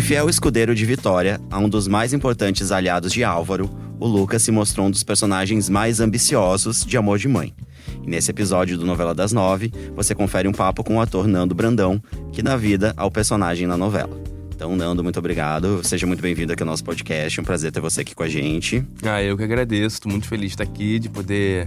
De fiel escudeiro de Vitória a um dos mais importantes aliados de Álvaro, o Lucas se mostrou um dos personagens mais ambiciosos de Amor de Mãe. E nesse episódio do Novela das Nove, você confere um papo com o ator Nando Brandão, que dá vida ao personagem na novela. Então, Nando, muito obrigado. Seja muito bem-vindo aqui ao nosso podcast. Um prazer ter você aqui com a gente. Ah, eu que agradeço. Estou muito feliz de estar aqui, de poder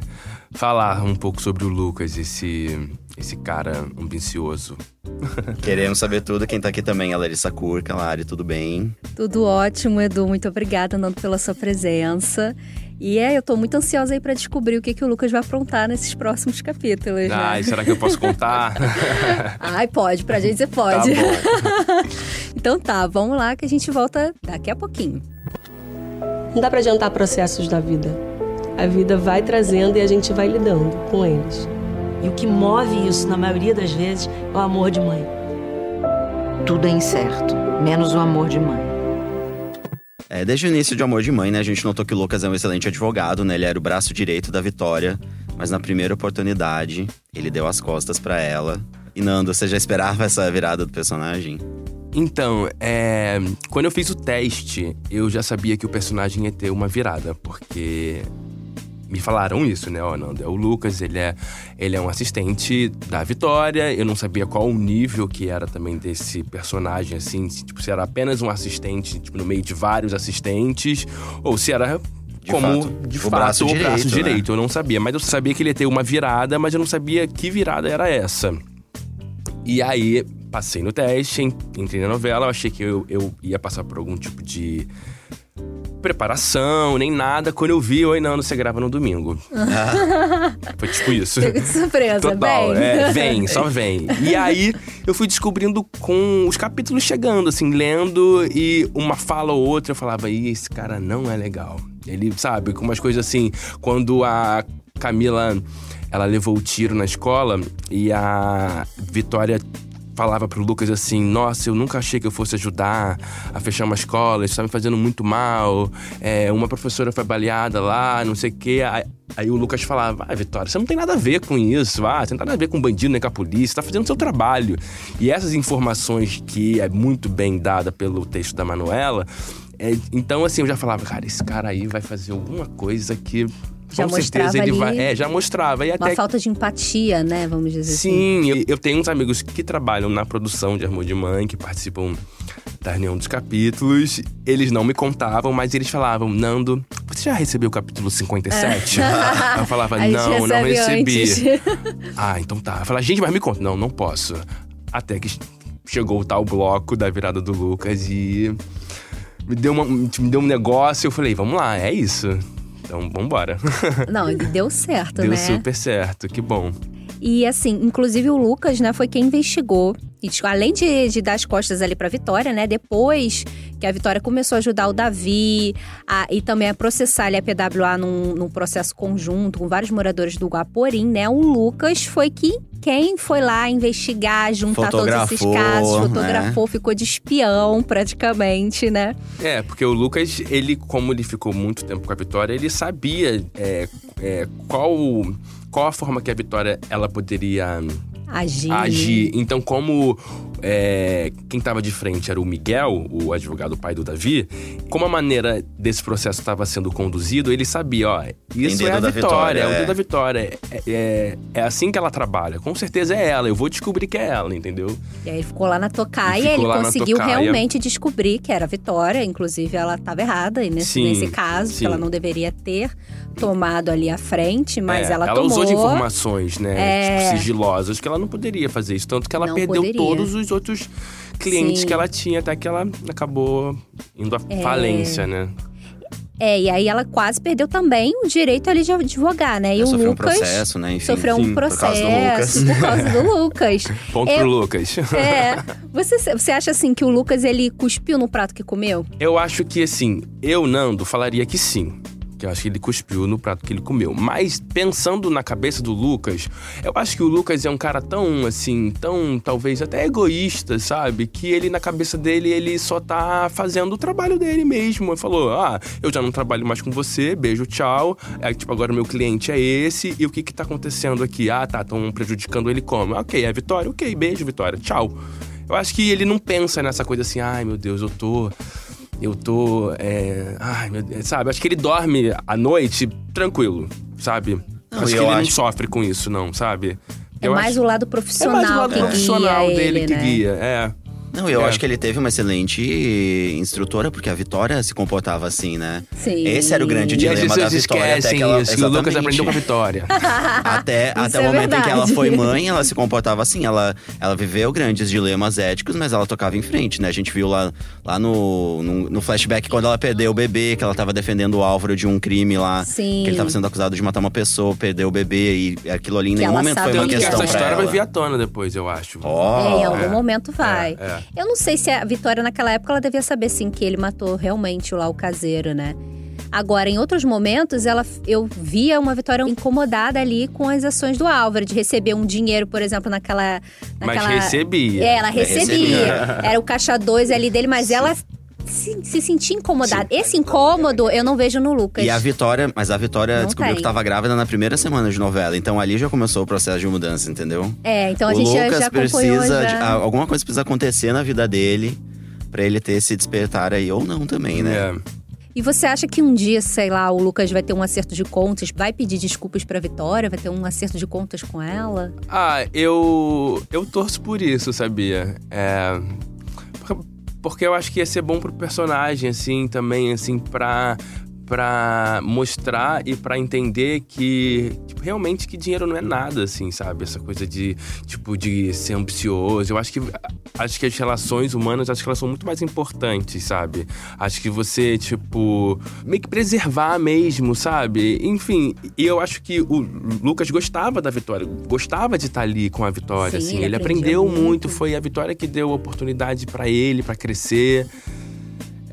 falar um pouco sobre o Lucas, esse, esse cara ambicioso. Queremos saber tudo. Quem tá aqui também é a Larissa Curca. Lari, tudo bem? Tudo ótimo, Edu. Muito obrigada, Nando, pela sua presença. E é, eu tô muito ansiosa aí para descobrir o que, que o Lucas vai aprontar nesses próximos capítulos. Né? Ai, né? será que eu posso contar? Ai, pode, pra gente você pode. Tá bom. então tá, vamos lá que a gente volta daqui a pouquinho. Não dá pra adiantar processos da vida. A vida vai trazendo e a gente vai lidando com eles. E o que move isso, na maioria das vezes, é o amor de mãe. Tudo é incerto, menos o amor de mãe. É, desde o início de Amor de Mãe, né, a gente notou que o Lucas é um excelente advogado, né? Ele era o braço direito da Vitória, mas na primeira oportunidade, ele deu as costas para ela. E Nando, você já esperava essa virada do personagem? Então, é, quando eu fiz o teste, eu já sabia que o personagem ia ter uma virada, porque me falaram isso, né? Ó, Nando, é o Lucas, ele é, ele é um assistente da Vitória. Eu não sabia qual o nível que era também desse personagem, assim, se, tipo, se era apenas um assistente, tipo, no meio de vários assistentes, ou se era De como fato, de o fato braço o direito, braço né? direito. Eu não sabia, mas eu sabia que ele ia ter uma virada, mas eu não sabia que virada era essa. E aí, passei no teste, en- entrei na novela, eu achei que eu, eu ia passar por algum tipo de preparação, nem nada. Quando eu vi, oi, não, você grava no domingo. Foi tipo isso. Pego de surpresa, Total, bem. é, vem, só vem. E aí, eu fui descobrindo com os capítulos chegando, assim, lendo e uma fala ou outra, eu falava, ih, esse cara não é legal. Ele, sabe, com umas coisas assim, quando a Camila, ela levou o tiro na escola e a Vitória falava pro Lucas assim: Nossa, eu nunca achei que eu fosse ajudar a fechar uma escola, isso tá me fazendo muito mal. É, uma professora foi baleada lá, não sei o quê. Aí, aí o Lucas falava: Ah, Vitória, você não tem nada a ver com isso. Ah, você não tem nada a ver com bandido nem com a polícia, tá fazendo o seu trabalho. E essas informações que é muito bem dada pelo texto da Manuela. é, então, assim, eu já falava, cara, esse cara aí vai fazer alguma coisa que. Já com certeza ele vai. É, já mostrava. E Uma até falta de empatia, né? Vamos dizer assim. Sim, eu, eu tenho uns amigos que trabalham na produção de Amor de Mãe, que participam da reunião dos capítulos. Eles não me contavam, mas eles falavam, Nando, você já recebeu o capítulo 57? eu falava, não, não recebi. antes. ah, então tá. Eu falava, gente, mas me conta. Não, não posso. Até que chegou o tal bloco da virada do Lucas e me deu, uma, me deu um negócio. Eu falei, vamos lá, é isso. Então, vambora. Não, e deu certo, Deu né? super certo, que bom. E assim, inclusive o Lucas, né, foi quem investigou. E, tipo, além de, de dar as costas ali pra Vitória, né? Depois que a Vitória começou a ajudar o Davi a- e também a processar ali a PWA num, num processo conjunto com vários moradores do Guaporim, né? O Lucas foi que, quem foi lá investigar, juntar todos esses Fotografou, casos, né? fotografou, ficou de espião praticamente, né? É, porque o Lucas, ele, como ele ficou muito tempo com a Vitória, ele sabia é, é, qual, qual a forma que a Vitória ela poderia Agir. agir. Então, como é, quem estava de frente era o Miguel, o advogado pai do Davi, como a maneira desse processo estava sendo conduzido, ele sabia, ó, isso é a da Vitória, Vitória, é o é. dedo da Vitória. É, é, é assim que ela trabalha. Com certeza é ela, eu vou descobrir que é ela, entendeu? E aí ele ficou lá na tocaia Ele e ele conseguiu tocaia. realmente descobrir que era a Vitória. Inclusive, ela estava errada nesse, Sim, nesse caso, que ela não deveria ter tomado ali a frente, mas É, ela, ela tomou. usou de informações, né, É. tipo, sigilosas, que ela não poderia fazer isso. Tanto que ela Não perdeu poderia. todos os outros clientes Sim. que ela tinha, até que ela acabou indo à É. falência, né? É, e aí ela quase perdeu também o direito ali de advogar, né? E Ela o sofreu um Lucas processo, né? Enfim, sofreu um processo por causa do Lucas. Ponto Eu- pro Lucas. É. Você, você acha assim que o Lucas ele cuspiu no prato que comeu? Eu acho que, assim, eu, Nando, falaria que sim. Eu acho que ele cuspiu no prato que ele comeu. Mas pensando na cabeça do Lucas, eu acho que o Lucas é um cara tão, assim, tão, talvez até egoísta, sabe? Que ele, na cabeça dele, ele só tá fazendo o trabalho dele mesmo. Ele falou: ah, eu já não trabalho mais com você, beijo, tchau. É, tipo, agora meu cliente é esse. E o que que tá acontecendo aqui? Ah, tá, estão prejudicando ele como? Ok, é Vitória, ok, beijo, Vitória, tchau. Eu acho que ele não pensa nessa coisa assim, ai meu Deus, eu tô. Eu tô. É, ai, meu Deus, sabe? Acho que ele dorme à noite tranquilo, sabe? Não, acho que ele não acho- sofre com isso, não, sabe? É mais acho- o lado é profissional mais o lado que profissional guia dele ele, que né? guia, é. Não, eu É. acho que ele teve uma excelente instrutora, porque a Vitória se comportava assim, né? Sim. Esse era o grande E as dilema da Vitória. Até que ela, isso, que o Lucas aprendeu com a Vitória. Até, até é o momento em que ela verdade. foi mãe, ela se comportava assim. Ela, ela viveu grandes dilemas éticos, mas ela tocava em frente, né? A gente viu lá, lá no, no, no flashback quando ela perdeu o bebê, que ela tava defendendo o Álvaro de um crime lá. Sim. Que ele tava sendo acusado de matar uma pessoa, perdeu o bebê e aquilo ali em Que nenhum momento foi uma que questão essa pra história ela. vai vir à tona depois, eu acho. Ó, É, em algum é, momento vai. é, é. Eu não sei se a Vitória, naquela época, ela devia saber, sim, que ele matou realmente lá o caseiro, né? Agora, em outros momentos, ela, eu via uma Vitória incomodada ali com as ações do Álvaro, de receber um dinheiro, por exemplo, naquela. Mas naquela... recebia. É, ela Recebia. recebia. Era o caixa 2 ali dele, mas ela se, se sentia incomodada. Esse incômodo eu não vejo no Lucas. E a Vitória, mas a Vitória Não descobriu tem. que tava grávida na primeira semana de novela. Então ali já começou o processo de mudança, entendeu? É, então a o gente já, Lucas já acompanhou precisa. já. de- alguma coisa precisa acontecer na vida dele pra ele ter esse despertar aí, ou não também, né? É. E você acha que um dia, sei lá, o Lucas vai ter um acerto de contas, vai pedir desculpas pra Vitória, vai ter um acerto de contas com ela? Ah, eu. Eu torço por isso, sabia? É. por- Porque eu acho que ia ser bom pro personagem, assim, também, assim, pra. Pra mostrar e pra entender que, tipo, realmente que dinheiro não é nada, assim, sabe? Essa coisa de, tipo, de ser ambicioso. Eu acho que, acho que as relações humanas, acho que elas são muito mais importantes, sabe? Acho que você, tipo, meio que preservar mesmo, sabe? Enfim, e eu acho que o Lucas gostava da Vitória, gostava de estar ali com a Vitória, Sim, assim. ele aprendeu muito. muito. foi a Vitória que deu oportunidade pra ele, pra crescer.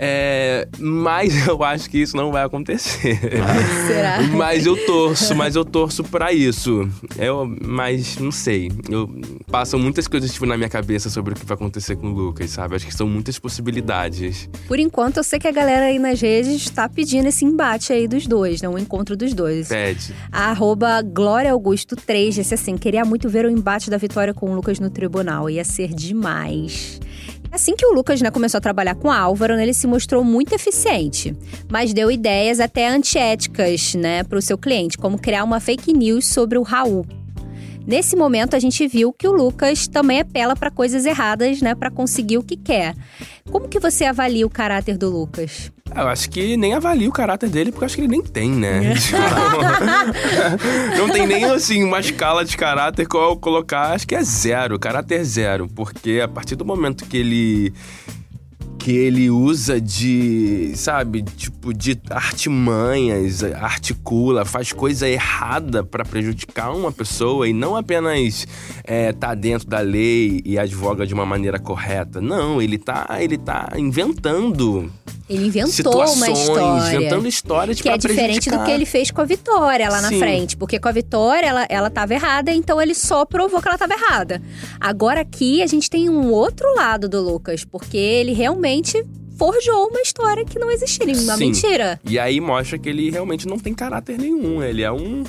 É, mas eu acho que isso não vai acontecer. Será? Mas eu torço, mas eu torço pra isso. Eu, mas não sei. Eu passam muitas coisas tipo, na minha cabeça sobre o que vai acontecer com o Lucas, sabe? Acho que são muitas possibilidades. Por enquanto, eu sei que a galera aí nas redes tá pedindo esse embate aí dos dois, né? O encontro dos dois. Pede. A arroba Glória Augusto 3 disse assim: queria muito ver o embate da Vitória com o Lucas no tribunal. Ia ser demais. Assim que o Lucas né, começou a trabalhar com Álvaro, né, ele se mostrou muito eficiente, mas deu ideias até antiéticas né, para o seu cliente, como criar uma fake news sobre o Raul. Nesse momento, a gente viu que o Lucas também apela para coisas erradas, né, para conseguir o que quer. Como que você avalia o caráter do Lucas? Eu acho que nem avalio o caráter dele, porque eu acho que ele nem tem, né? não tem nem, assim, uma escala de caráter qual eu colocar, acho que é zero, caráter zero. Porque a partir do momento que ele. Que ele usa de, sabe, tipo, de artimanhas, articula, faz coisa errada pra prejudicar uma pessoa e não apenas é, tá dentro da lei e advoga de uma maneira correta. Não, ele tá, ele tá inventando Ele inventou situações, uma história. inventando histórias Que é diferente do prejudicar. que ele fez com a Vitória lá na Sim. frente. Porque com a Vitória, ela, ela tava errada, então ele só provou que ela tava errada. Agora aqui, a gente tem um outro lado do Lucas. Porque ele realmente forjou uma história que não existia, uma Sim. mentira. E aí mostra que ele realmente não tem caráter nenhum. Ele é um.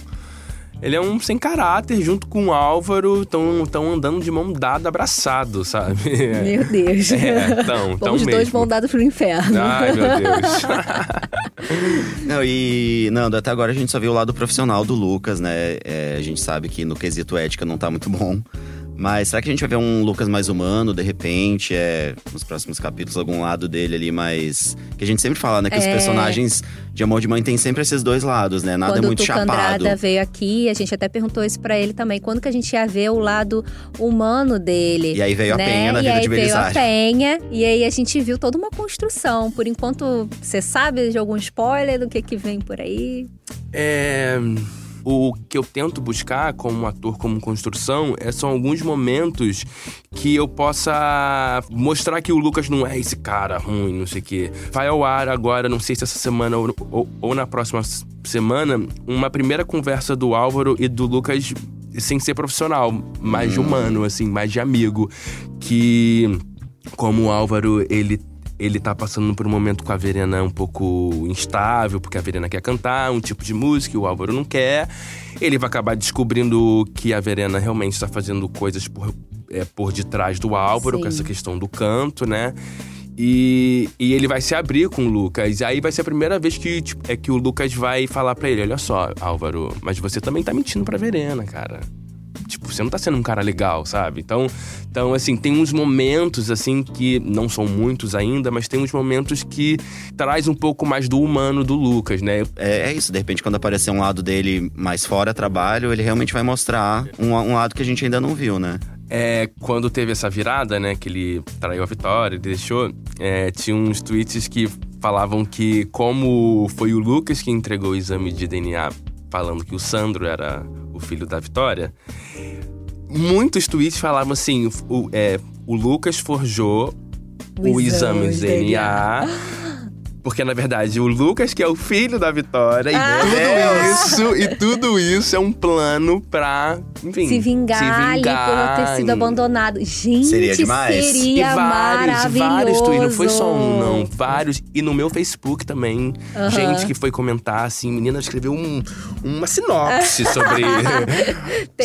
Ele é um sem caráter, junto com o Álvaro, estão tão andando de mão dada, abraçado, sabe? Meu Deus. É, tão, tão Vamos dois mesmo. vão dados pro inferno. Ai, meu Deus. Não, e. Nando, até agora a gente só viu o lado profissional do Lucas, né? É, a gente sabe que no quesito ética não tá muito bom. Mas será que a gente vai ver um Lucas mais humano, de repente? É, nos próximos capítulos, algum lado dele ali mais. Que a gente sempre fala, né? Que os É. personagens de Amor de Mãe tem sempre esses dois lados, né? Nada Quando muito o Tuca chapado. Andrada veio aqui, a gente até perguntou isso pra ele também. Quando que a gente ia ver o lado humano dele? E aí veio a né? Penha na e vida aí de veio a. Penha, e aí a gente viu toda uma construção. Por enquanto, você sabe de algum spoiler do que, que vem por aí? É, o que eu tento buscar como ator, como construção, é, são alguns momentos que eu possa mostrar que o Lucas não é esse cara ruim, não sei o quê. Vai ao ar agora, não sei se essa semana ou, ou- ou na próxima semana, uma primeira conversa do Álvaro e do Lucas sem ser profissional, mais de humano, assim, mais de amigo. Que, como o Álvaro, ele ele tá passando por um momento com a Verena um pouco instável, porque a Verena quer cantar um tipo de música e o Álvaro não quer. Ele vai acabar descobrindo que a Verena realmente está fazendo coisas por é, por detrás do Álvaro, Sim. com essa questão do canto, né? E, e ele vai se abrir com o Lucas. E aí vai ser a primeira vez que, tipo, é que o Lucas vai falar pra ele: Olha só, Álvaro, mas você também tá mentindo pra Verena, cara. Você não tá sendo um cara legal, sabe? Então, então, assim, tem uns momentos, assim, que não são muitos ainda, mas tem uns momentos que traz um pouco mais do humano do Lucas, né? É, é isso, de repente, quando aparecer um lado dele mais fora trabalho, ele realmente vai mostrar um, um lado que a gente ainda não viu, né? É, quando teve essa virada, né, que ele traiu a Vitória, ele deixou, é, tinha uns tweets que falavam que como foi o Lucas que entregou o exame de DNA falando que o Sandro era o filho da Vitória, muitos tweets falavam assim, o, é, o Lucas forjou o, exame de DNA. Porque, na verdade, o Lucas que é o filho da Vitória. Ah. E tudo isso, e tudo isso é um plano pra, enfim... Se vingar, ali por ter sido abandonado. Gente, Seria demais. seria e vários, maravilhoso. vários tweets. Não foi só um, não. Vários. E no meu Facebook também. Gente que foi comentar, assim, menina escreveu um, uma sinopse sobre.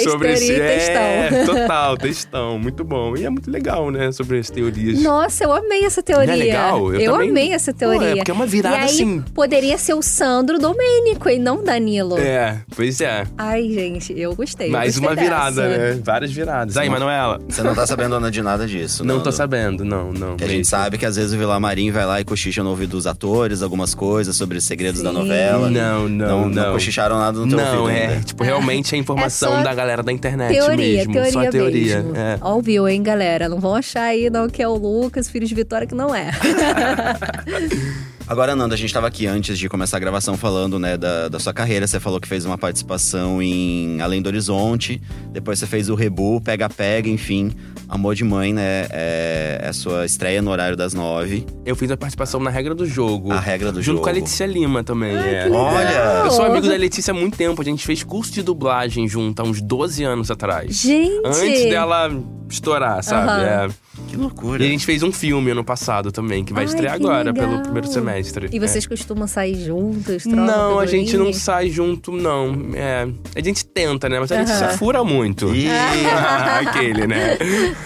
sobre esse. Textão. É, total, textão. Muito bom. E é muito legal, né? Sobre as teorias. Nossa, eu amei essa teoria. Não é legal? Eu também- amei essa Pô, teoria. é porque é uma virada e aí, assim. Poderia ser o Sandro Domênico e não Danilo. É, pois é. Ai, gente, eu gostei. Mais gostei uma virada, dessa. né? Várias viradas. Aí, Manuela. Você não tá sabendo de nada disso, Não né? tô sabendo, não, não. Que a gente sabe que às vezes o Vila Marim vai lá e cochicha no ouvido dos atores, algumas coisas sobre os segredos da Sim. novela. Não, não, não. cochicharam nada no teu Não, ouvido é, ainda. tipo, realmente é informação É da galera da internet Teoria, mesmo. teoria só teoria. mesmo. É. Ouviu, hein, galera? Não vão achar aí não que é o Lucas, filho de Vitória, que não é. Agora, Nanda, a gente tava aqui antes de começar a gravação falando, né, da, da sua carreira. Você falou que fez uma participação em Além do Horizonte. Depois você fez o Rebu, Pega Pega, enfim. Amor de Mãe, né? É, é a sua estreia no horário das nove. Eu fiz a participação na regra do jogo. A regra do junto jogo. com a Letícia Lima também. Ai, é. Olha! Eu sou amigo da Letícia há muito tempo. A gente fez curso de dublagem junto há uns 12 anos atrás. Gente! Antes dela estourar, sabe? Aham. É. Que loucura. E a gente fez um filme ano passado também, que vai Ai, estrear que agora, legal. pelo primeiro semestre. E É. vocês costumam sair juntos? trocam Não, a gente não sai junto, não. É, a gente tenta, né? Mas a Letícia Aham. fura muito. Ih, Aquele, né?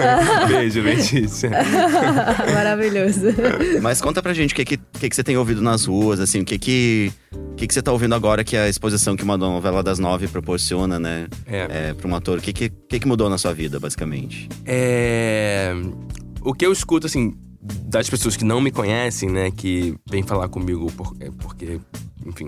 Beijo, Letícia. Maravilhoso. Mas conta pra gente o que, que, que, que você tem ouvido nas ruas, assim, o que que, o que, que você tá ouvindo agora que a exposição que uma novela das nove proporciona, né? É. É, pra um ator. O que, que, que, que mudou na sua vida, basicamente? É. O que eu escuto, assim, das pessoas que não me conhecem, né, que vêm falar comigo por- é, porque, enfim,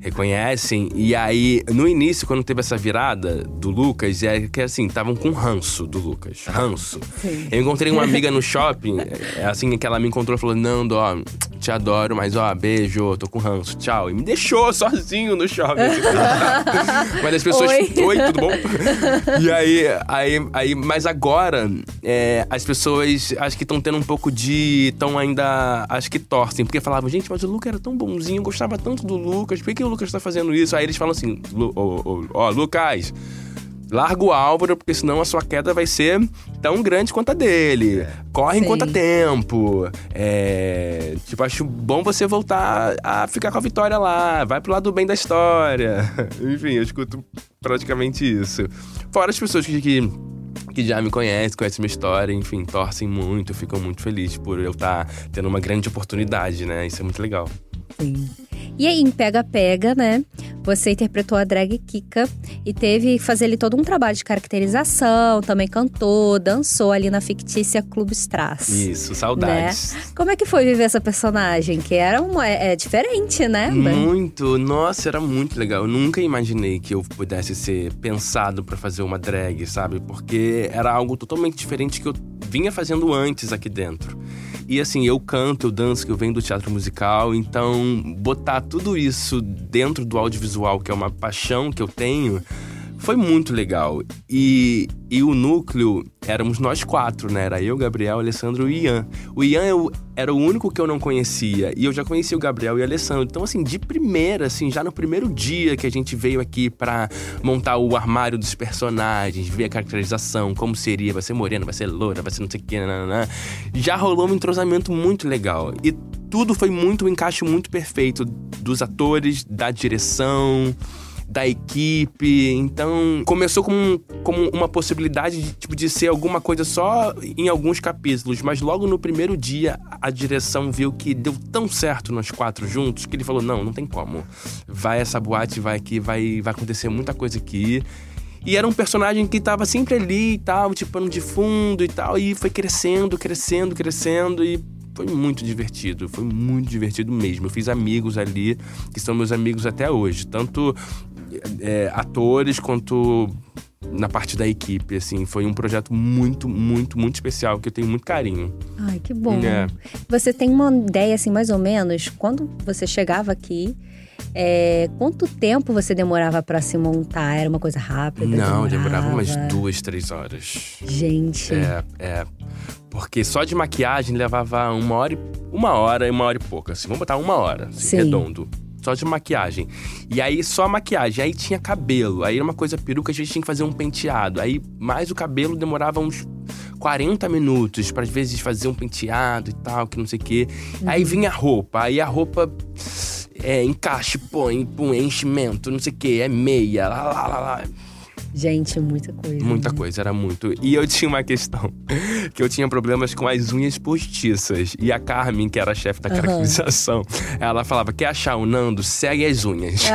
reconhecem. E aí, no início, quando teve essa virada do Lucas, é que assim, estavam com ranço do Lucas. Ranço. Sim. Eu encontrei uma amiga no shopping, é assim que ela me encontrou e falou: Nando, ó, te adoro, mas ó, beijo, tô com ranço, tchau. E me deixou sozinho no shopping. mas as pessoas. Oi. tudo bom? E aí, aí, aí mas agora, é, as pessoas acho que estão tendo um pouco de. estão ainda. acho que torcem, porque falavam, gente, mas o Lucas era tão bonzinho, eu gostava tanto do Lucas, por que, que o Lucas tá fazendo isso? Aí eles falam assim: "Lu- ó, ó, ó, Lucas. Larga o Álvaro, porque senão a sua queda vai ser tão grande quanto a dele. Corre Sim. enquanto há tempo. É, tipo, acho bom você voltar a ficar com a vitória lá. Vai pro lado bem da história. Enfim, eu escuto praticamente isso. Fora as pessoas que, que, que já me conhecem, conhecem minha história, enfim, torcem muito, ficam muito felizes por eu estar tendo uma grande oportunidade, né? Isso é muito legal. Sim. E aí, em Pega Pega, né? Você interpretou a drag Kika e teve que fazer ali todo um trabalho de caracterização, também cantou, dançou ali na fictícia Clube Strass. Isso, saudades. Como é que foi viver essa personagem? Que era uma, é, é diferente, né? Muito, nossa, era muito legal. Eu nunca imaginei que eu pudesse ser pensado pra fazer uma drag, sabe? Porque era algo totalmente diferente que eu vinha fazendo antes aqui dentro. E assim, eu canto, eu danço, que eu venho do teatro musical, então botar tudo isso dentro do audiovisual, que é uma paixão que eu tenho, foi muito legal. E, e o núcleo éramos nós quatro, né? Era eu, Gabriel, Alessandro e Ian. O Ian eu- era o único que eu não conhecia. E eu já conhecia o Gabriel e o Alessandro. Então, assim, de primeira, assim, já no primeiro dia que a gente veio aqui pra montar o armário dos personagens, ver a caracterização, como seria, vai ser morena, vai ser loura, vai ser não sei o que, já rolou um entrosamento muito legal. E tudo foi muito, um encaixe muito perfeito dos atores, da direção da equipe. Então, começou como, como uma possibilidade de, tipo, de ser alguma coisa só em alguns capítulos, mas logo no primeiro dia a direção viu que deu tão certo nós quatro juntos que ele falou: não, não tem como. Vai essa boate, vai aqui, vai, vai acontecer muita coisa aqui. E era um personagem que tava sempre ali e tal, tipo, pano de fundo e tal. E foi crescendo, crescendo, crescendo. E foi muito divertido. Foi muito divertido mesmo. Eu fiz amigos ali, que são meus amigos até hoje. Tanto é, atores quanto na parte da equipe, assim. Foi um projeto muito, muito, muito especial, que eu tenho muito carinho. Ai, que bom. É. Você tem uma ideia, assim, mais ou menos, quando você chegava aqui, é, quanto tempo você demorava pra se montar? Era uma coisa rápida? Não, demorava umas duas, três horas. Gente. É, é. Porque só de maquiagem levava uma hora e, uma hora e uma hora e pouco. Assim, vamos botar uma hora, assim, Sim. redondo. Só de maquiagem. E aí, só a maquiagem. Aí tinha cabelo. Aí era uma coisa peruca, a gente tinha que fazer um penteado. Aí, mais o cabelo demorava uns 40 minutos pra às vezes fazer um penteado e tal, que não sei o quê. Aí vinha a roupa. Aí a roupa é encaixe, põe, põe, enchimento, não sei o quê, é meia, lá, lá, lá, lá. Gente, muita coisa. Muita né? coisa, era muito. E eu tinha uma questão, que eu tinha problemas com as unhas postiças. E a Carmen, que era a chefe da caracterização, ela falava, quer achar o Nando? Segue as unhas. E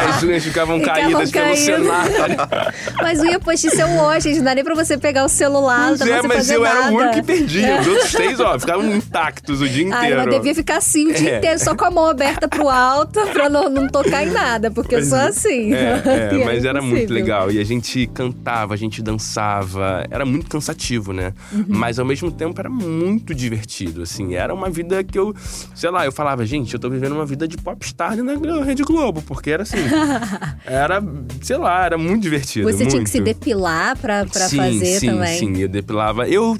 as unhas ficavam Ficavam caídas pelo caídas. celular. tá ligado? Mas unha postiça é um gente. Não dá nem pra você pegar o celular, não dá é, mas eu era o único nada. que perdia. Os outros três, ó, ficavam intactos o dia inteiro. mas devia ficar assim o dia É. inteiro, só com a mão aberta pro alto, pra não, não tocar em nada, porque eu sou assim. É, é, mas era muito impossível. legal. E a gente cantava, a gente dançava. Era muito cansativo, né? Uhum. Mas ao mesmo tempo era muito divertido, assim. Era uma vida que eu, sei lá, eu falava, gente, eu tô vivendo uma vida de popstar na Rede Globo, porque era assim. era, sei lá, era muito divertido. Você tinha que se muito. depilar pra, pra sim, fazer sim, também. Sim, eu depilava. Eu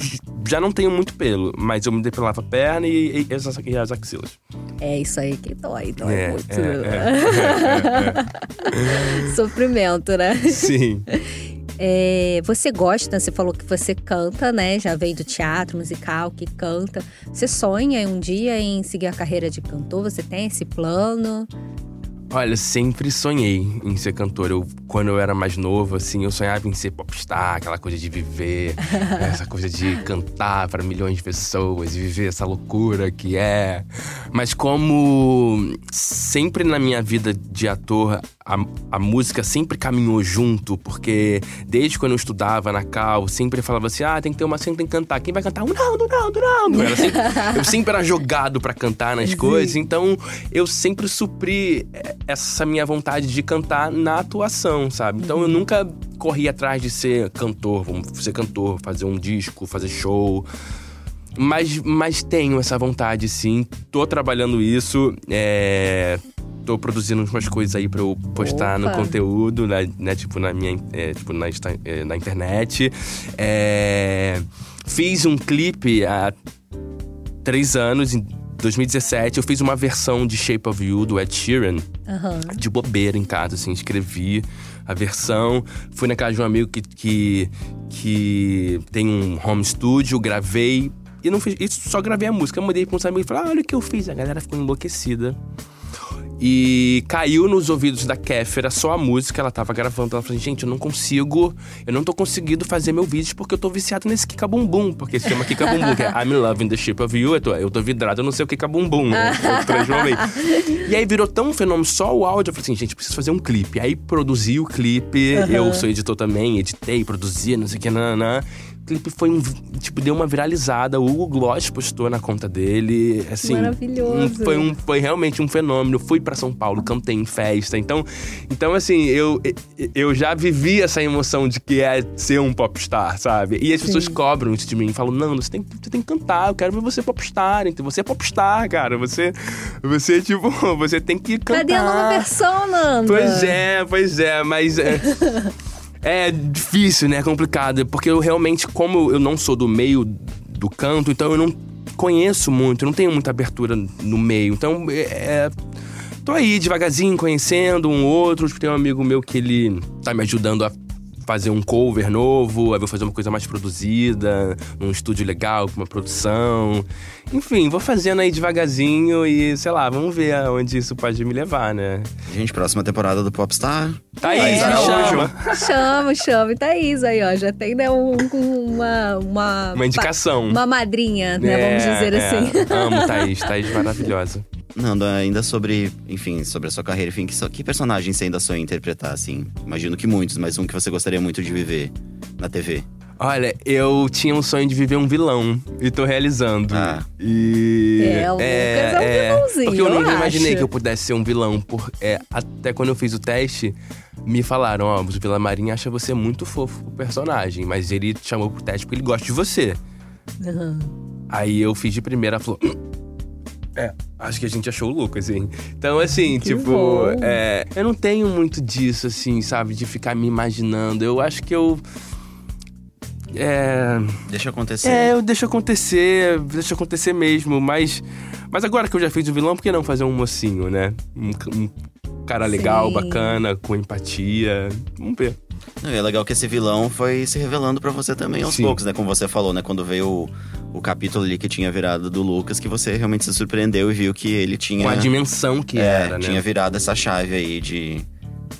já não tenho muito pelo, mas eu me depilava a perna e, e as, e as axilas. É isso aí que dói, dói É, muito. é, é, Sofrimento, né? Sim. É, você gosta, você falou que você canta, né? Já veio do teatro musical, que canta. Você sonha um dia em seguir a carreira de cantor? Você tem esse plano? Olha, sempre sonhei em ser cantor. Eu, quando eu era mais novo, assim, eu sonhava em ser popstar, aquela coisa de viver, essa coisa de cantar para milhões de pessoas e viver essa loucura que é. Mas como sempre na minha vida de ator, a, a música sempre caminhou junto, porque desde quando eu estudava na Cal, sempre falava assim: ah, tem que ter uma cena, tem que cantar. Quem vai cantar? O Naldo, Naldo, Naldo. Era sempre- eu sempre era jogado pra cantar nas coisas, então eu sempre supri eh, essa minha vontade de cantar na atuação, sabe? Então eu nunca corri atrás de ser cantor, vamos ser cantor, fazer um disco, fazer show. Mas, mas tenho essa vontade, sim. Tô trabalhando isso. É... Tô produzindo umas coisas aí pra eu postar no Opa. conteúdo, né? né, Tipo, na minha. é, tipo, na, é, na internet. É, Fiz um clipe há três anos, 2017. Eu fiz uma versão de Shape of You do Ed Sheeran Aham. de bobeira em casa, assim, escrevi a versão. Fui na casa de um amigo que, que, que tem um home studio, gravei. E não fiz, isso só gravei a música. Eu mandei pra uns amigos e falei, ah, olha o que eu fiz. A galera ficou enlouquecida. E caiu nos ouvidos da Kéfera só a música, ela tava gravando. Ela falou: gente, eu não consigo, eu não tô conseguindo fazer meu vídeo porque eu tô viciado nesse Kika Bumbum. Porque se chama Kika Bumbum, que é I'm loving the shape of you. Eu tô, eu tô vidrado, eu não sei o Kika Bumbum, né? Eu transformei. e aí virou tão um fenômeno só o áudio. Eu falei assim: gente, preciso fazer um clipe. Aí produzi o clipe, eu sou editor também, editei, produzi, não sei o que, nananã. O clipe foi um. Tipo, deu uma viralizada. O Hugo Gloss postou na conta dele. Assim, Maravilhoso. um- foi, um, foi realmente um fenômeno. Fui pra São Paulo, cantei em festa. Então, então assim, eu, eu já vivi essa emoção de que é ser um popstar, sabe? E as pessoas cobram isso de mim. Falam, não, você tem, você tem que cantar. Eu quero ver você popstar. Então, você é popstar, cara. Você, você tipo, você tem que cantar. Cadê a nova versão, Nanda? Pois é, pois é, mas é. É difícil, né? É complicado. Porque eu realmente, como eu não sou do meio do canto, então eu não conheço muito, não tenho muita abertura no meio. Então, é. é, Tô aí devagarzinho, conhecendo um outro. Tem um amigo meu que ele tá me ajudando a fazer um cover novo, aí vou fazer uma coisa mais produzida, num estúdio legal, com uma produção. Enfim, vou fazendo aí devagarzinho e, sei lá, vamos ver aonde isso pode me levar, né? Gente, próxima temporada do Popstar. Thaís, Thaís me chama. Chama, chama. E Thaís aí, ó. Já tem, né, um- uma, uma... Uma indicação. Uma madrinha, né? Vamos É, dizer é. assim. Amo Thaís, Thaís maravilhosa. Nando, ainda sobre, enfim, sobre a sua carreira, enfim, que, que personagem você ainda sonha em interpretar, assim? Imagino que muitos, mas um que você gostaria muito de viver na TV. Olha, eu tinha um sonho de viver um vilão e tô realizando. Ah. E. É, o Lucas é um vilãozinho, Porque eu eu nunca imaginei acho. que eu pudesse ser um vilão. Por, é, até quando eu fiz o teste, me falaram: Ó, o Vila Marinho acha você muito fofo pro personagem, mas ele te chamou pro teste porque ele gosta de você. Uhum. Aí eu fiz de primeira, falou. "Hum, É, acho que a gente achou o Lucas, hein? Então, assim, Que tipo, bom. é, eu não tenho muito disso, assim, sabe? De ficar me imaginando. Eu acho que eu. É. Deixa acontecer. É, eu deixo acontecer, deixa acontecer mesmo, mas. Mas agora que eu já fiz o vilão, por que não fazer um mocinho, né? Um, um cara legal, Sim. bacana, com empatia. Vamos ver. Não, e é legal que esse vilão foi se revelando pra você também aos Sim. poucos, né? Como você falou, né? Quando veio o, o capítulo ali que tinha virado do Lucas, que você realmente se surpreendeu e viu que ele tinha. Com a dimensão que é, era, né? tinha virado essa chave aí de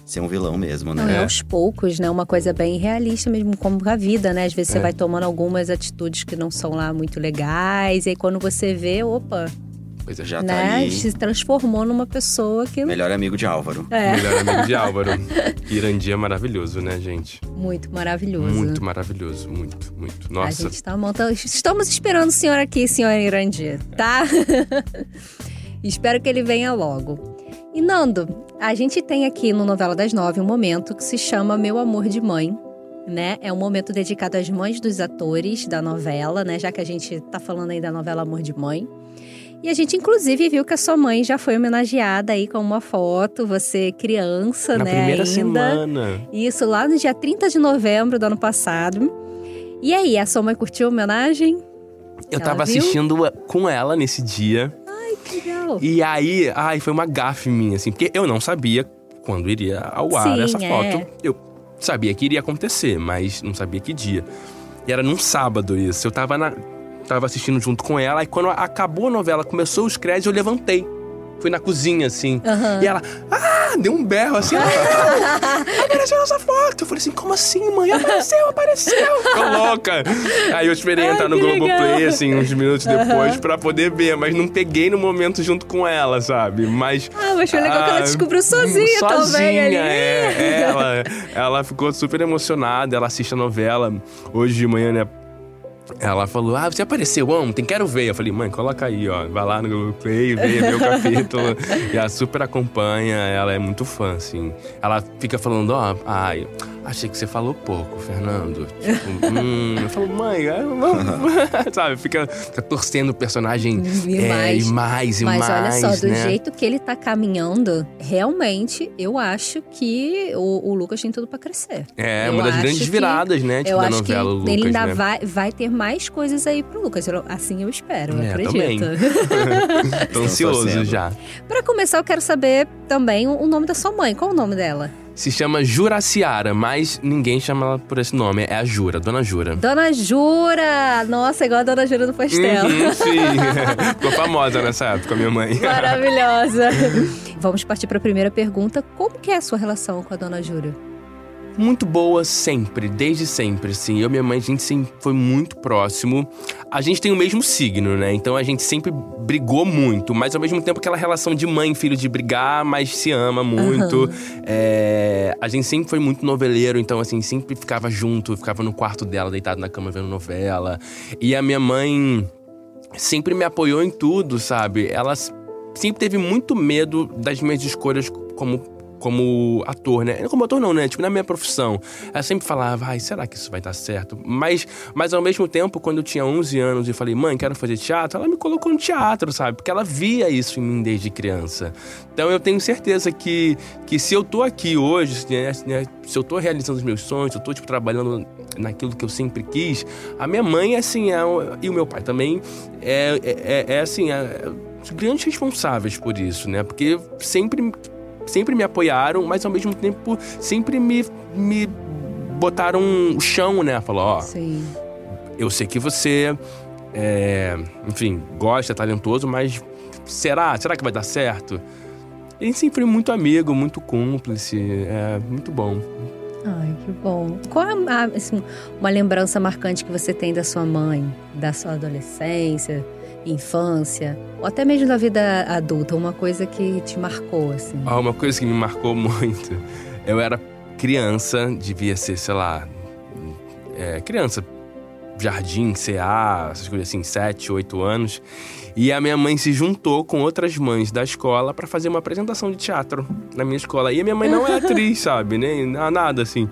ser um vilão mesmo, Não, é né? aos poucos, né? Uma coisa bem realista mesmo, como a vida, né? Às vezes você É. vai tomando algumas atitudes que não são lá muito legais, e aí quando você vê, opa, Pois é, Já tá né? ali. Se transformou numa pessoa que. Melhor amigo de Álvaro. É, Melhor amigo de Álvaro. Irandia é maravilhoso, né, gente? muito maravilhoso. Muito maravilhoso, muito, muito. A Nossa. gente tá montando. Estamos esperando o senhor aqui, senhor Irandir, tá? Espero que ele venha logo. E Nando, a gente tem aqui no Novela das Nove um momento que se chama Meu Amor de Mãe. Né? É um momento dedicado às mães dos atores da novela, né? Já que a gente tá falando aí da novela Amor de Mãe. E a gente, inclusive, viu que a sua mãe já foi homenageada aí com uma foto, você criança, Na né? primeira ainda. semana. Isso lá no dia 30 de novembro do ano passado. E aí, a sua mãe curtiu a homenagem? Eu Ela tava viu? assistindo com ela nesse dia. Que legal. E aí, ai, foi uma gafe minha, assim, porque eu não sabia quando iria ao ar Sim, essa é. foto. Eu sabia que iria acontecer, mas não sabia que dia. E era num sábado isso. Eu tava na. Tava assistindo junto com ela, e quando acabou a novela, começou os créditos, eu levantei. Fui na cozinha, assim. Aham. E ela, ah, deu um berro assim. "Ah, apareceu nossa foto. Eu falei assim, como assim, mãe? Apareceu, apareceu. Ficou louca. Aí eu esperei Ai, entrar no Globoplay, assim, uns minutos depois, pra poder ver. Mas não peguei no momento junto com ela, sabe? Mas. Ah, mas foi legal que ela ah, descobriu sozinha, também sozinha, ali. É, ela, ela ficou super emocionada, ela assiste a novela hoje de manhã, né? Ela falou, ah, você apareceu ontem, quero ver. Eu falei, mãe, coloca aí, ó. Vai lá no Google Play, vê, o capítulo. e ela super acompanha, ela é muito fã, assim. Ela fica falando, ó, ai, achei que você falou pouco, Fernando. Tipo, hum. Eu falo, mãe, é, vamos. Sabe, fica, fica torcendo o personagem E é, mais. e mais, e Mas mais. olha só, do né? jeito que ele tá caminhando, realmente, eu acho que o, o Lucas tem tudo pra crescer. É, Eu uma das grandes que- viradas, né? Tipo, eu da acho que novela, o Lucas, ele ainda né? vai, vai ter mais coisas aí pro Lucas. Eu- Assim eu espero, eu É, acredito. também. Tô ansioso já. pra começar, eu quero saber também o, o nome da sua mãe. Qual o nome dela? Se chama Juraciara, mas ninguém chama ela por esse nome. É a Jura, Dona Jura. Dona Jura! Nossa, igual a Dona Jura do Pastel. Uhum, sim. Ficou famosa nessa época, minha mãe. Maravilhosa. Vamos partir para a primeira pergunta. Como que é a sua relação com a Dona Jura? Muito boa sempre, desde sempre, assim. Eu e minha mãe, a gente sempre foi muito próximo. A gente tem o mesmo signo, né? Então a gente sempre brigou muito, mas ao mesmo tempo aquela relação de mãe e filho de brigar, mas se ama muito. É, A gente sempre foi muito noveleiro, então assim, sempre ficava junto, ficava no quarto dela, deitado na cama vendo novela. E a minha mãe sempre me apoiou em tudo, sabe? Ela sempre teve muito medo das minhas escolhas como como ator, né? Como ator não, né? Tipo, na minha profissão. Ela sempre falava, ai, será que isso vai dar certo? Mas, mas ao mesmo tempo, quando eu tinha 11 anos e falei, mãe, quero fazer teatro, ela me colocou no teatro, sabe? Porque ela via isso em mim desde criança. Então eu tenho certeza que, que se eu tô aqui hoje, né, né, se eu tô realizando os meus sonhos, se eu tô, tipo, trabalhando naquilo que eu sempre quis, a minha mãe, assim, é, e o meu pai também, é, é, é, é, assim, é, responsáveis por isso, né? Porque sempre sempre me apoiaram, mas ao mesmo tempo sempre me, me botaram o chão, né? Falou, ó, Sim. eu sei que você, é, enfim, gosta, é talentoso, mas será? Será que vai dar certo? E sempre foi muito amigo, muito cúmplice, é muito bom. Ai, que bom. Qual é a- assim, uma lembrança marcante que você tem da sua mãe, da sua adolescência, infância, ou até mesmo da vida adulta? Uma coisa que te marcou, assim. Ah, uma coisa que me marcou muito, eu era criança, devia ser, sei lá, é, criança, jardim, CA, essas coisas assim, 7, 8 anos. E a minha mãe se juntou com outras mães da escola pra fazer uma apresentação de teatro na minha escola. E a minha mãe não é atriz, sabe? Nem nada assim.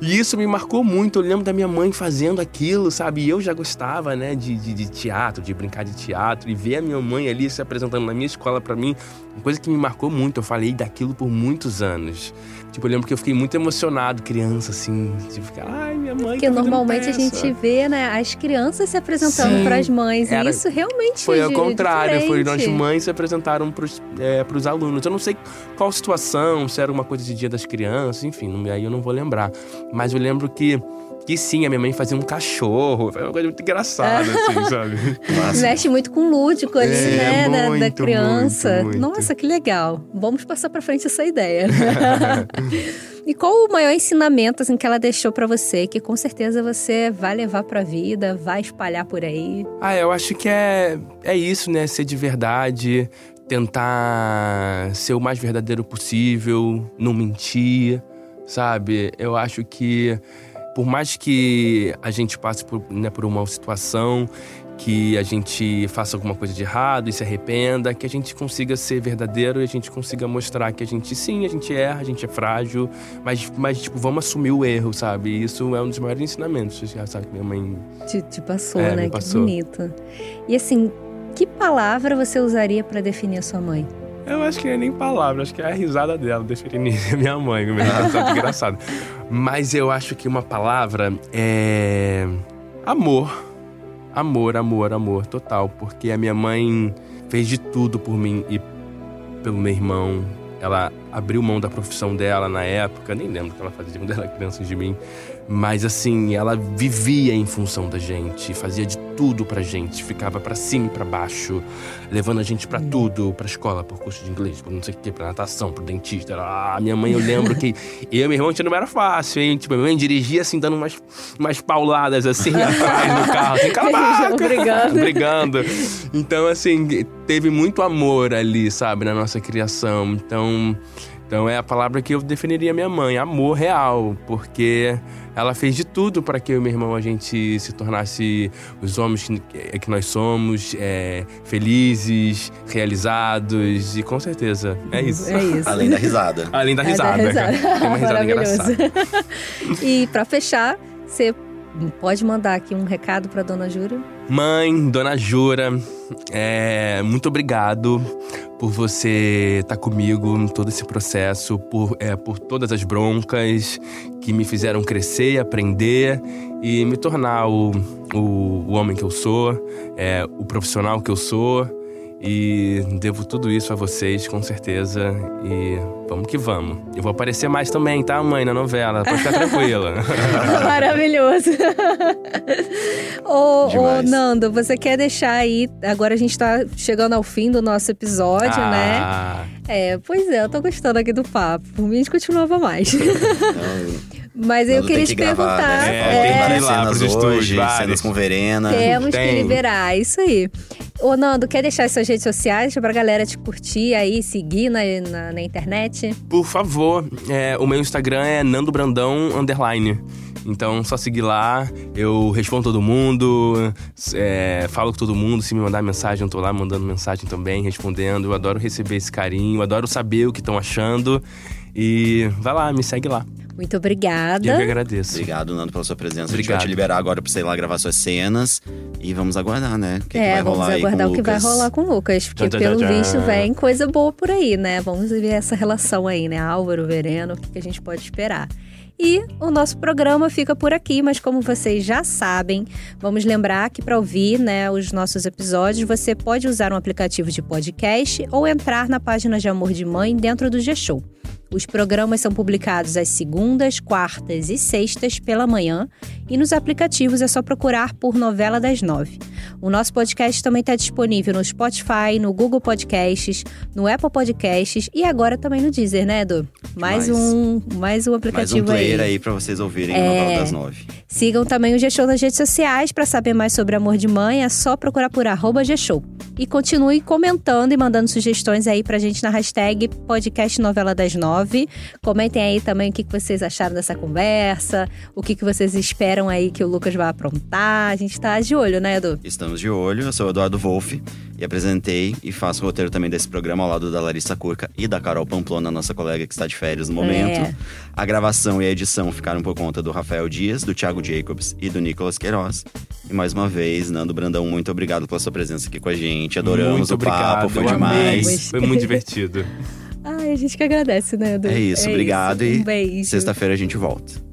E isso me marcou muito. Eu lembro da minha mãe fazendo aquilo, sabe? E eu já gostava, né, de, de, de teatro, de brincar de teatro. E ver a minha mãe ali se apresentando na minha escola pra mim, uma coisa que me marcou muito. Eu falei daquilo por muitos anos. Tipo, eu lembro que eu fiquei muito emocionado, criança, assim. Tipo, ficar, ai, minha mãe. Porque tá normalmente a peça." gente vê, né, as crianças se apresentando para as mães. era- E isso realmente Foi ao contrário, foi nós diferente. mães se apresentaram pros, é, pros alunos. Eu não sei qual situação, se era uma coisa de dia das crianças, enfim, aí eu não vou lembrar. Mas eu lembro que, que sim, a minha mãe fazia um cachorro, foi uma coisa muito engraçada, assim, sabe? Mexe muito com o lúdico ali, É, né, da- da, muito, criança. muito, muito. Nossa, que legal. Vamos passar pra frente essa ideia. e qual o maior ensinamento assim, que ela deixou pra você, que com certeza você vai levar pra vida, vai espalhar por aí? Ah, eu acho que é, é isso, né? Ser de verdade, tentar ser o mais verdadeiro possível, não mentir, sabe? Eu acho que por mais que a gente passe por, né, por uma situação, que a gente faça alguma coisa de errado e se arrependa, que a gente consiga ser verdadeiro e a gente consiga mostrar que a gente sim, a gente erra, a gente é frágil, mas, mas tipo, vamos assumir o erro, sabe? E isso é um dos maiores ensinamentos, sabe que minha mãe Te, te passou, É, né? me Que passou. bonito. E assim, que palavra você usaria pra definir a sua mãe? Eu acho que não é nem palavra, acho que é a risada dela, definir minha mãe, que que engraçado. Mas eu acho que uma palavra é. amor. Amor, amor, amor, total. Porque a minha mãe fez de tudo por mim e pelo meu irmão. Ela abriu mão da profissão dela na época, nem lembro o que ela fazia quando ela era criança de mim. Mas assim, ela vivia em função da gente, fazia de tudo pra gente, ficava pra cima e pra baixo, levando a gente pra tudo, pra escola, por curso de inglês, por não sei o que, pra natação, pro dentista. Ah, minha mãe, eu lembro que eu e meu irmão tinha não era fácil, hein? Tipo, minha mãe dirigia assim, dando umas, umas pauladas assim atrás no carro, assim, cala a! Brigando. Brigando. Então, assim, teve muito amor ali, sabe, na nossa criação. Então, então é a palavra que eu definiria minha mãe, amor real, porque ela fez de tudo para que eu e meu irmão a gente se tornasse os homens que, que nós somos, é, felizes, realizados e com certeza é isso. É isso. Além da risada. Além da É, da risada. risada. Tem uma risada engraçada. e pra fechar, você pode mandar aqui um recado pra dona Júlia? Mãe, dona Jura, é, muito obrigado por você estar comigo em todo esse processo, por, é, por todas as broncas que me fizeram crescer, aprender e me tornar o, o, o homem que eu sou, é, o profissional que eu sou. E devo tudo isso a vocês, com certeza. E vamos que vamos. Eu vou aparecer mais também, tá, mãe, na novela. Pode ficar tranquila. Maravilhoso. ô, ô. Nando, você quer deixar aí. Agora a gente tá chegando ao fim do nosso episódio, né? Ah, É, pois é, eu tô gostando aqui do papo. Por mim, a gente continuava mais. Mas eu queria que te gravar, perguntar. né? É, Faltam tem que ir lá pros estúdios, hoje, várias. cenas com Verena. Temos que Tem. liberar, isso aí. Ô, Nando, quer deixar as suas redes sociais pra galera te curtir aí, seguir na, na, na internet? Por favor, é, o meu Instagram é Nando Brandão. Então, só seguir lá. Eu respondo todo mundo, é, falo com todo mundo. Se me mandar mensagem, eu tô lá mandando mensagem também, respondendo. Eu adoro receber esse carinho, adoro saber o que estão achando. E vai lá, me segue lá. Muito Eu que obrigada. agradeço. Obrigado, Nando, pela sua presença. A gente vai Obrigado. te liberar agora pra você ir lá gravar suas cenas. E vamos aguardar, né? O que, que é, vai vamos rolar aí aguardar o que vai rolar com o Lucas, porque tchan, pelo tchan, visto tchan. vem coisa boa por aí, né? Vamos ver essa relação aí, né? Álvaro, Vereno, o que, que a gente pode esperar. E o nosso programa fica por aqui, mas como vocês já sabem, vamos lembrar que para ouvir né, os nossos episódios, você pode usar um aplicativo de podcast ou entrar na página de Amor de Mãe dentro do G-Show. Os programas são publicados às segundas, quartas e sextas pela manhã e nos aplicativos é só procurar por Novela das Nove. O nosso podcast também está disponível no Spotify, no Google Podcasts, no Apple Podcasts e agora também no Deezer, né, Edu? Mais, Mais. um, mais um Mais um aplicativo player aí. aí pra vocês ouvirem É. a novela das nove. Sigam também o G-Show nas redes sociais para saber mais sobre Amor de Mãe, é só procurar por arroba G-Show. E continue comentando e mandando sugestões aí pra gente na hashtag podcast Novela das Nove. Comentem aí também o que vocês acharam dessa conversa, o que que vocês esperam aí que o Lucas vai aprontar. A gente tá de olho, né, Edu? Estamos de olho, eu sou o Eduardo Wolff e apresentei e faço o roteiro também desse programa ao lado da Larissa Curca e da Carol Pamplona, nossa colega que está de férias no momento. É. A gravação e a edição ficaram por conta do Rafael Dias, do Thiago Jacobs e do Nicolas Queiroz. E mais uma vez, Nando Brandão, muito obrigado pela sua presença aqui com a gente. Adoramos Muito o papo, obrigado, foi eu amei. demais. Foi muito divertido. Ai, a gente que agradece, né, Edu? É isso, obrigado Um e beijo. sexta-feira a gente volta.